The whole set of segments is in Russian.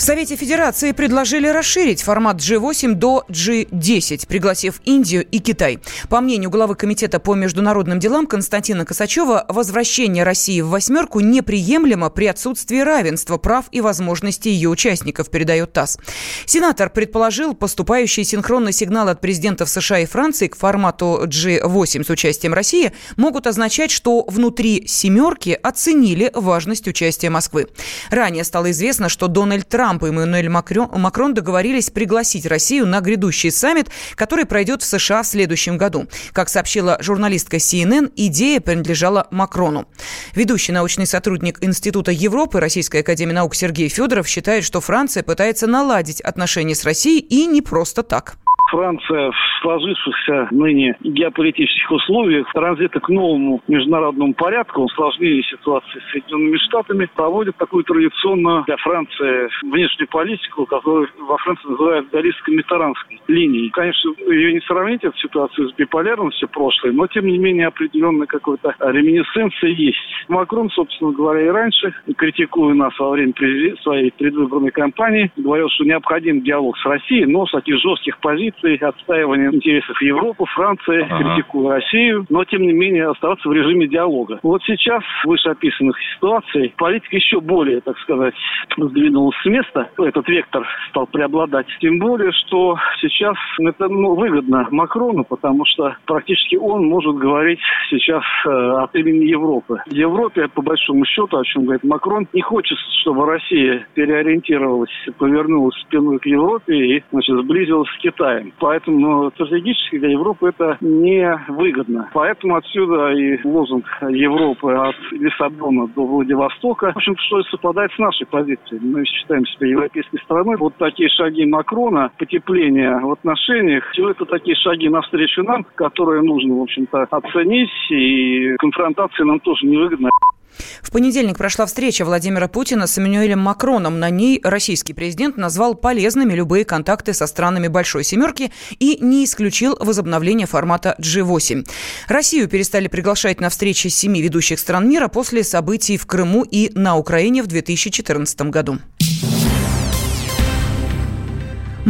В Совете Федерации предложили расширить формат G8 до G10, пригласив Индию и Китай. По мнению главы Комитета по международным делам Константина Косачева, возвращение России в восьмерку неприемлемо при отсутствии равенства прав и возможностей ее участников, передает ТАСС. Сенатор предположил, поступающие синхронные сигналы от президентов США и Франции к формату G8 с участием России могут означать, что внутри «семерки» оценили важность участия Москвы. Ранее стало известно, что Дональд Трамп Трамп и Эммануэль Макрон договорились пригласить Россию на грядущий саммит, который пройдет в США в следующем году. Как сообщила журналистка CNN, идея принадлежала Макрону. Ведущий научный сотрудник Института Европы Российской Академии Наук Сергей Федоров считает, что Франция пытается наладить отношения с Россией и не просто так. Франция в сложившихся ныне геополитических условиях транзита к новому международному порядку, усложнения ситуации с Соединенными Штатами, проводит такую традиционную для Франции внешнюю политику, которую во Франции называют галлистско-митаранской линией. Конечно, ее не сравнить, эту ситуацию с биполярностью прошлой, но, тем не менее, определенная какая-то реминесценция есть. Макрон, собственно говоря, и раньше, критикуя нас во время своей предвыборной кампании, говорил, что необходим диалог с Россией, но с таких жестких позиций позиции отстаивания интересов Европы, Франции, ага. критикуя Россию, но тем не менее оставаться в режиме диалога. Вот сейчас в вышеописанных ситуациях политика еще более, так сказать, сдвинулась с места. Этот вектор стал преобладать. Тем более, что сейчас это ну, выгодно Макрону, потому что практически он может говорить сейчас э, от имени Европы. Европе, по большому счету, о чем говорит Макрон, не хочет, чтобы Россия переориентировалась, повернулась спиной к Европе и значит, сблизилась с Китаем. Поэтому стратегически для Европы это не выгодно. Поэтому отсюда и лозунг Европы от Лиссабона до Владивостока, в общем что совпадает с нашей позицией. Мы считаем себя европейской страной. Вот такие шаги Макрона, потепление в отношениях, все это такие шаги навстречу нам, которые нужно, в общем-то, оценить. И конфронтация нам тоже невыгодна. В понедельник прошла встреча Владимира Путина с Эммануэлем Макроном. На ней российский президент назвал полезными любые контакты со странами Большой Семерки и не исключил возобновление формата G8. Россию перестали приглашать на встречи семи ведущих стран мира после событий в Крыму и на Украине в 2014 году.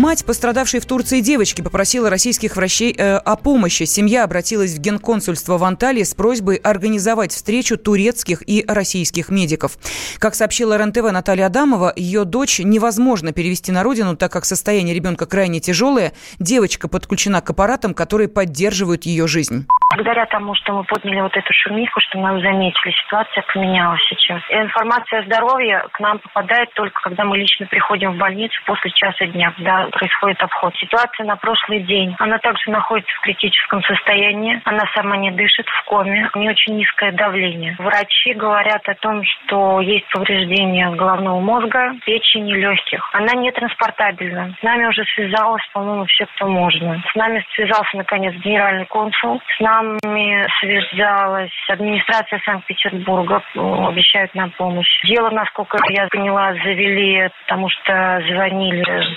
Мать пострадавшей в Турции девочки попросила российских врачей э, о помощи. Семья обратилась в генконсульство в Анталии с просьбой организовать встречу турецких и российских медиков. Как сообщила РНТВ Наталья Адамова, ее дочь невозможно перевести на родину, так как состояние ребенка крайне тяжелое. Девочка подключена к аппаратам, которые поддерживают ее жизнь. Благодаря тому, что мы подняли вот эту шумиху, что мы заметили, ситуация поменялась сейчас. Информация о здоровье к нам попадает только, когда мы лично приходим в больницу после часа дня, когда происходит обход. Ситуация на прошлый день. Она также находится в критическом состоянии. Она сама не дышит, в коме. У нее очень низкое давление. Врачи говорят о том, что есть повреждение головного мозга, печени, легких. Она не транспортабельна. С нами уже связалась, по-моему, все, кто можно. С нами связался, наконец, генеральный консул. С нами связалась администрация Санкт-Петербурга, обещают нам помощь. Дело, насколько я поняла, завели, потому что звонили из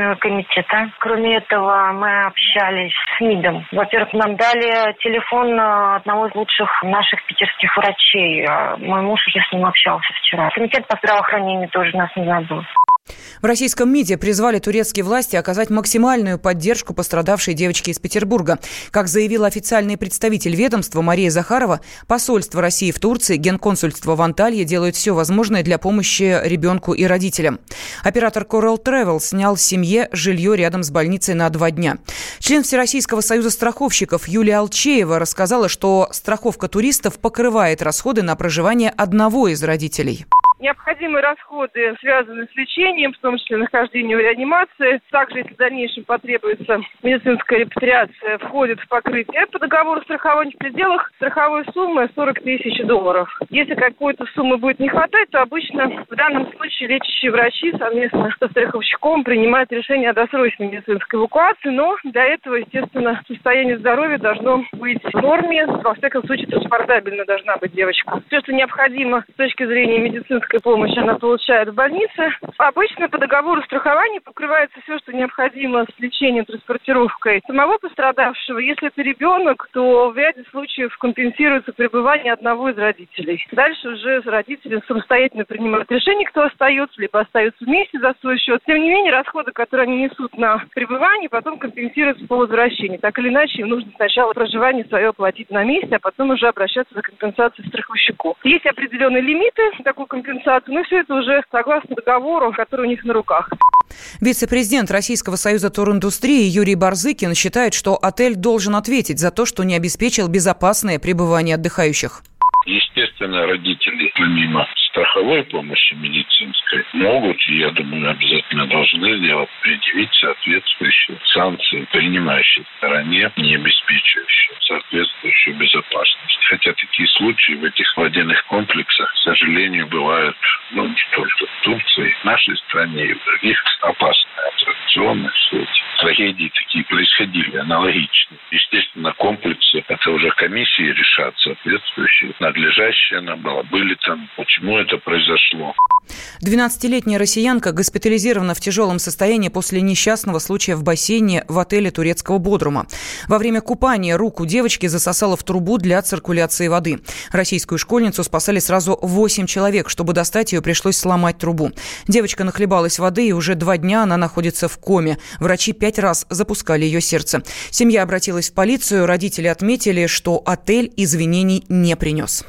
Следственного комитета. Кроме этого, мы общались с МИДом. Во-первых, нам дали телефон одного из лучших наших питерских врачей. Мой муж уже с ним общался вчера. Комитет по здравоохранению тоже нас не забыл. В российском МИДе призвали турецкие власти оказать максимальную поддержку пострадавшей девочке из Петербурга. Как заявил официальный представитель ведомства Мария Захарова, посольство России в Турции, генконсульство в Анталье делают все возможное для помощи ребенку и родителям. Оператор Coral Travel снял семье жилье рядом с больницей на два дня. Член Всероссийского союза страховщиков Юлия Алчеева рассказала, что страховка туристов покрывает расходы на проживание одного из родителей. Необходимые расходы связаны с лечением, в том числе нахождением в реанимации. Также, если в дальнейшем потребуется медицинская репатриация, входит в покрытие по договору страхования в пределах страховой суммы 40 тысяч долларов. Если какой-то суммы будет не хватать, то обычно в данном случае лечащие врачи совместно со страховщиком принимают решение о досрочной медицинской эвакуации, но для этого, естественно, состояние здоровья должно быть в норме, во всяком случае, транспортабельно должна быть девочка. Все, что необходимо с точки зрения медицинской медицинской помощи она получает в больнице. Обычно по договору страхования покрывается все, что необходимо с лечением, транспортировкой самого пострадавшего. Если это ребенок, то в ряде случаев компенсируется пребывание одного из родителей. Дальше уже родители самостоятельно принимают решение, кто остается, либо остаются вместе за свой счет. Тем не менее, расходы, которые они несут на пребывание, потом компенсируются по возвращении. Так или иначе, им нужно сначала проживание свое оплатить на месте, а потом уже обращаться за компенсацией страховщику. Есть определенные лимиты такой компенсации, но все это уже согласно договору, который у них на руках. Вице-президент Российского союза туриндустрии Юрий Барзыкин считает, что отель должен ответить за то, что не обеспечил безопасное пребывание отдыхающих. Естественно, родители, помимо страховой помощи медицинской, могут, и я думаю, обязательно должны сделать, предъявить соответствующие санкции принимающей стороне, не обеспечивающие соответствующую безопасность. Хотя такие случаи в этих водяных комплексах, к сожалению, бывают ну, не только в Турции, в нашей стране и в других опасные аттракционы. Все трагедии такие происходили, аналогичные. Естественно, комплексы, это уже комиссии решат соответствующие, надлежащие она была, были там, почему это произошло. 12-летняя россиянка госпитализирована в тяжелом состоянии после несчастного случая в бассейне в отеле турецкого Бодрума. Во время купания руку девочки засосало в трубу для циркуляции воды. Российскую школьницу спасали сразу 8 человек. Чтобы достать ее, пришлось сломать трубу. Девочка нахлебалась воды, и уже два дня она находится в коме. Врачи пять раз запускали ее сердце. Семья обратилась в полицию. Родители отметили, что отель извинений не принес.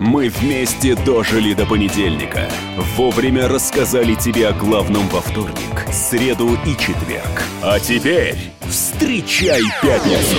Мы вместе дожили до понедельника. Вовремя рассказали тебе о главном во вторник, среду и четверг. А теперь встречай пятницу!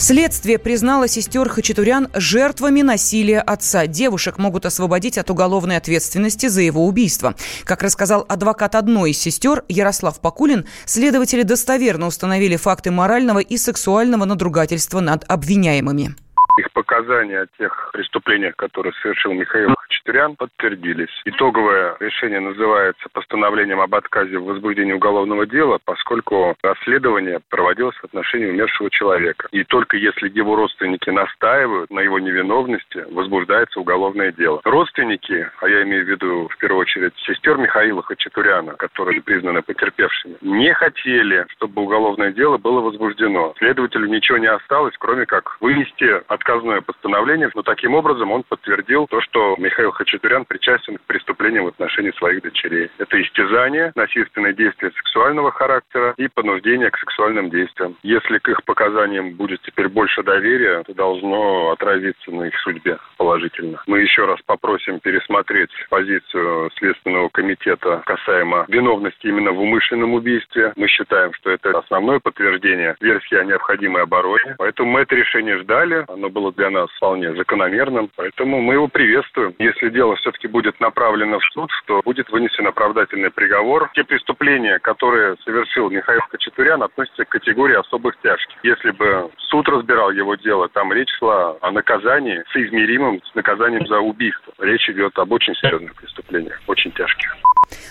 Следствие признало сестер Хачатурян жертвами насилия отца. Девушек могут освободить от уголовной ответственности за его убийство. Как рассказал адвокат одной из сестер Ярослав Покулин, следователи достоверно установили факты морального и сексуального надругательства над обвиняемыми. Их показания о тех преступлениях, которые совершил Михаил Хачатурян, подтвердились. Итоговое решение называется постановлением об отказе в возбуждении уголовного дела, поскольку расследование проводилось в отношении умершего человека. И только если его родственники настаивают на его невиновности, возбуждается уголовное дело. Родственники, а я имею в виду в первую очередь сестер Михаила Хачатуряна, которые признаны потерпевшими, не хотели, чтобы уголовное дело было возбуждено. Следователю ничего не осталось, кроме как вынести отказное постановление, но таким образом он подтвердил то, что Михаил Хачатурян причастен к преступлениям в отношении своих дочерей. Это истязание, насильственные действия сексуального характера и понуждение к сексуальным действиям. Если к их показаниям будет теперь больше доверия, это должно отразиться на их судьбе положительно. Мы еще раз попросим пересмотреть позицию Следственного комитета касаемо виновности именно в умышленном убийстве. Мы считаем, что это основное подтверждение версии о необходимой обороне. Поэтому мы это решение ждали. Оно было для нас вполне закономерным, поэтому мы его приветствуем. Если дело все-таки будет направлено в суд, то будет вынесен оправдательный приговор. Те преступления, которые совершил Михаил Хачатурян, относятся к категории особых тяжких. Если бы суд разбирал его дело, там речь шла о наказании соизмеримом с наказанием за убийство. Речь идет об очень серьезных преступлениях, очень тяжких.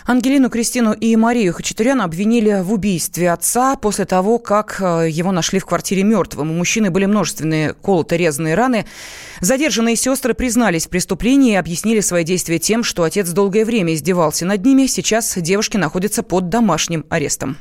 Ангелину, Кристину и Марию Хачатурян обвинили в убийстве отца после того, как э, его нашли в квартире мертвым. У мужчины были множественные колото-резанные раны. Задержанные сестры признались в преступлении и объяснили свои действия тем, что отец долгое время издевался над ними. Сейчас девушки находятся под домашним арестом.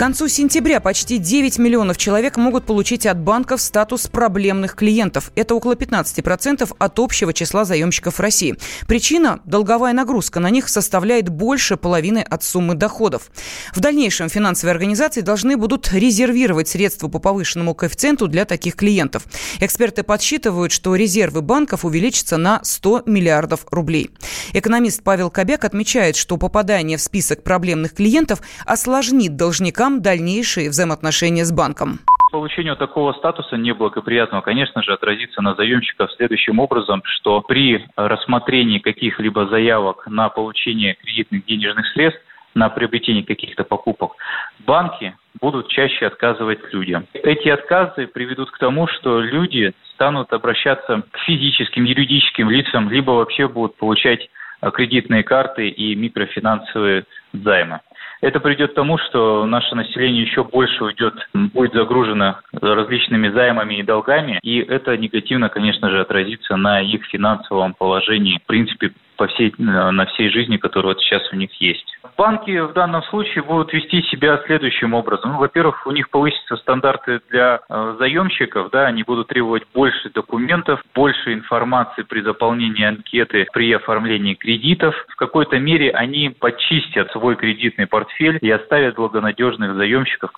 Концу сентября почти 9 миллионов человек могут получить от банков статус проблемных клиентов. Это около 15% от общего числа заемщиков России. Причина – долговая нагрузка. На них составляет больше половины от суммы доходов. В дальнейшем финансовые организации должны будут резервировать средства по повышенному коэффициенту для таких клиентов. Эксперты подсчитывают, что резервы банков увеличатся на 100 миллиардов рублей. Экономист Павел Кобяк отмечает, что попадание в список проблемных клиентов осложнит должникам дальнейшие взаимоотношения с банком. Получение такого статуса неблагоприятного, конечно же, отразится на заемщиков следующим образом, что при рассмотрении каких-либо заявок на получение кредитных денежных средств на приобретение каких-то покупок, банки будут чаще отказывать людям. Эти отказы приведут к тому, что люди станут обращаться к физическим, юридическим лицам, либо вообще будут получать э, кредитные карты и микрофинансовые займы. Это приведет к тому, что наше население еще больше уйдет, будет загружено различными займами и долгами, и это негативно, конечно же, отразится на их финансовом положении, в принципе, по всей, на всей жизни, которая вот сейчас у них есть. Банки в данном случае будут вести себя следующим образом. Ну, во-первых, у них повысятся стандарты для э, заемщиков, да, они будут требовать больше документов, больше информации при заполнении анкеты, при оформлении кредитов. В какой-то мере они почистят свой кредитный портфель и оставят благонадежных заемщиков.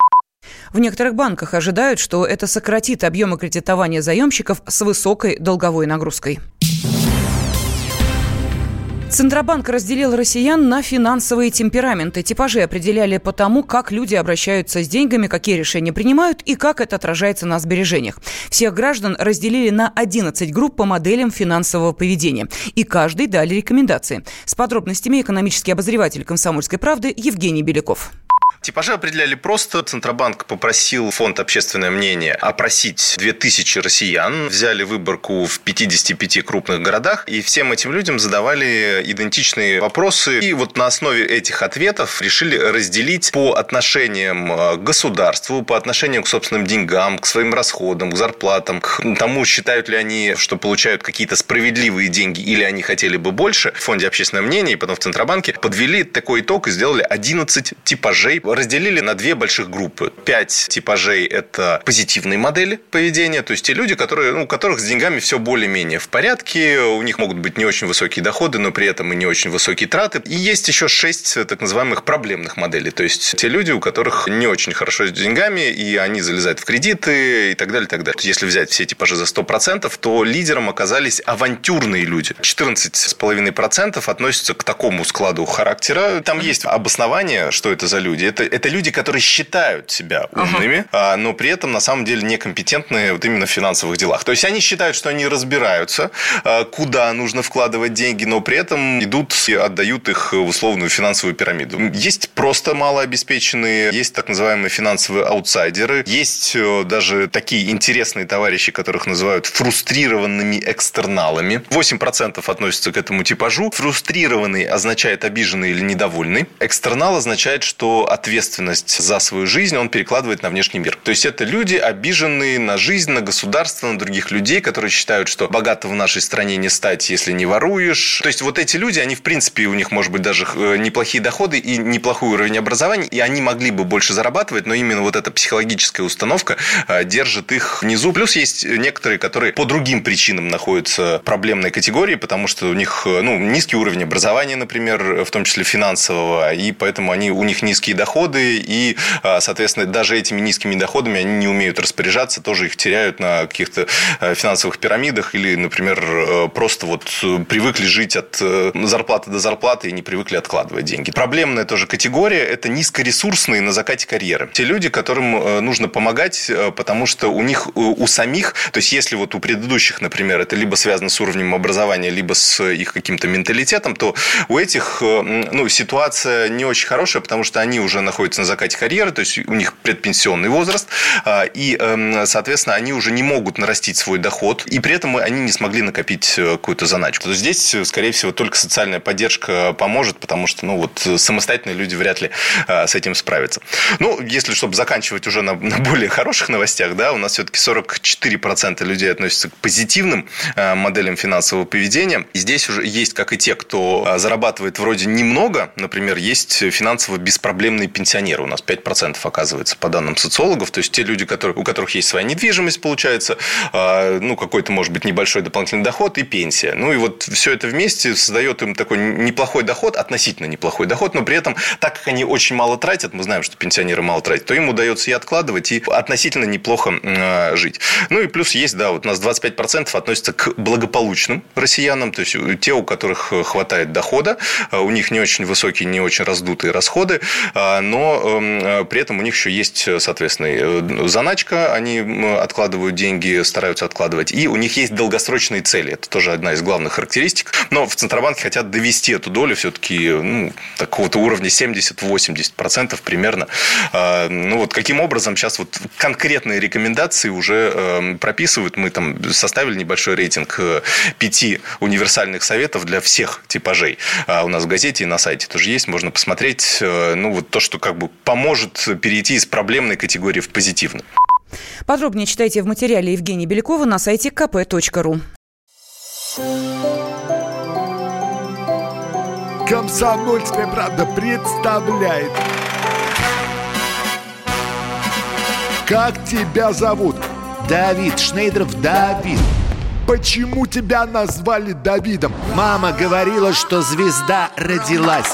В некоторых банках ожидают, что это сократит объемы кредитования заемщиков с высокой долговой нагрузкой. Центробанк разделил россиян на финансовые темпераменты. Типажи определяли по тому, как люди обращаются с деньгами, какие решения принимают и как это отражается на сбережениях. Всех граждан разделили на 11 групп по моделям финансового поведения. И каждый дали рекомендации. С подробностями экономический обозреватель «Комсомольской правды» Евгений Беляков. Типажи определяли просто. Центробанк попросил фонд «Общественное мнение» опросить 2000 россиян. Взяли выборку в 55 крупных городах. И всем этим людям задавали идентичные вопросы. И вот на основе этих ответов решили разделить по отношениям к государству, по отношению к собственным деньгам, к своим расходам, к зарплатам, к тому, считают ли они, что получают какие-то справедливые деньги или они хотели бы больше. В фонде «Общественное мнение» и потом в Центробанке подвели такой итог и сделали 11 типажей разделили на две больших группы. Пять типажей – это позитивные модели поведения, то есть те люди, которые, ну, у которых с деньгами все более-менее в порядке, у них могут быть не очень высокие доходы, но при этом и не очень высокие траты. И есть еще шесть так называемых проблемных моделей, то есть те люди, у которых не очень хорошо с деньгами, и они залезают в кредиты и так далее, и так далее. Если взять все типажи за 100%, то лидером оказались авантюрные люди. 14,5% относятся к такому складу характера. Там есть обоснование, что это за люди. Это это, это люди, которые считают себя умными, ага. но при этом на самом деле некомпетентные вот именно в финансовых делах. То есть они считают, что они разбираются, а, куда нужно вкладывать деньги, но при этом идут и отдают их в условную финансовую пирамиду. Есть просто малообеспеченные, есть так называемые финансовые аутсайдеры, есть э, даже такие интересные товарищи, которых называют фрустрированными экстерналами. 8% относятся к этому типажу. Фрустрированный означает обиженный или недовольный. Экстернал означает, что ответ ответственность за свою жизнь он перекладывает на внешний мир. То есть это люди, обиженные на жизнь, на государство, на других людей, которые считают, что богато в нашей стране не стать, если не воруешь. То есть вот эти люди, они в принципе, у них может быть даже э, неплохие доходы и неплохой уровень образования, и они могли бы больше зарабатывать, но именно вот эта психологическая установка э, держит их внизу. Плюс есть некоторые, которые по другим причинам находятся в проблемной категории, потому что у них э, ну, низкий уровень образования, например, в том числе финансового, и поэтому они, у них низкие доходы, доходы, и, а, соответственно, даже этими низкими доходами они не умеют распоряжаться, тоже их теряют на каких-то а, финансовых пирамидах или, например, э, просто вот привыкли жить от э, зарплаты до зарплаты и не привыкли откладывать деньги. Проблемная тоже категория – это низкоресурсные на закате карьеры. Те люди, которым э, нужно помогать, потому что у них, у самих, то есть если вот у предыдущих, например, это либо связано с уровнем образования, либо с их каким-то менталитетом, то у этих ну, ситуация не очень хорошая, потому что они уже находятся на закате карьеры, то есть у них предпенсионный возраст, а, и, эм, соответственно, они уже не могут нарастить свой доход, и при этом они не смогли накопить э, какую-то заначку. То здесь, э, скорее всего, только социальная поддержка поможет, потому что, ну, вот самостоятельные люди вряд ли э, с этим справятся. Ну, если, чтобы заканчивать уже на, на более хороших новостях, да, у нас все-таки 44% людей относятся к позитивным моделям финансового поведения. И здесь уже есть как и те, кто зарабатывает вроде немного, например, есть финансово беспроблемные пенсионеры. У нас 5% оказывается по данным социологов. То есть те люди, которые, у которых есть своя недвижимость, получается, а, ну, какой-то, может быть, небольшой дополнительный доход и пенсия. Ну, и вот все это вместе создает им такой неплохой доход, относительно неплохой доход, но при этом, так как они очень мало тратят, мы знаем, что пенсионеры мало тратят, то им удается и откладывать, и относительно неплохо а, жить. Ну, и плюс есть, да, вот у нас 25% относятся к благополучным россиянам, то есть те, у которых хватает дохода, а у них не очень высокие, не очень раздутые расходы, но эм, при этом у них еще есть, соответственно, заначка, они откладывают деньги, стараются откладывать, и у них есть долгосрочные цели. Это тоже одна из главных характеристик. Но в Центробанке хотят довести эту долю все-таки ну, такого-то уровня 70-80% примерно. А, ну вот каким образом сейчас вот конкретные рекомендации уже эм, прописывают. Мы там составили небольшой рейтинг э, пяти универсальных советов для всех типажей. А у нас в газете и на сайте тоже есть, можно посмотреть. Э, ну вот то, что как бы поможет перейти из проблемной категории в позитивную. Подробнее читайте в материале Евгения Белякова на сайте kp.ru. Комсомольская правда представляет. Как тебя зовут? Давид Шнейдров Давид. Почему тебя назвали Давидом? Мама говорила, что звезда родилась.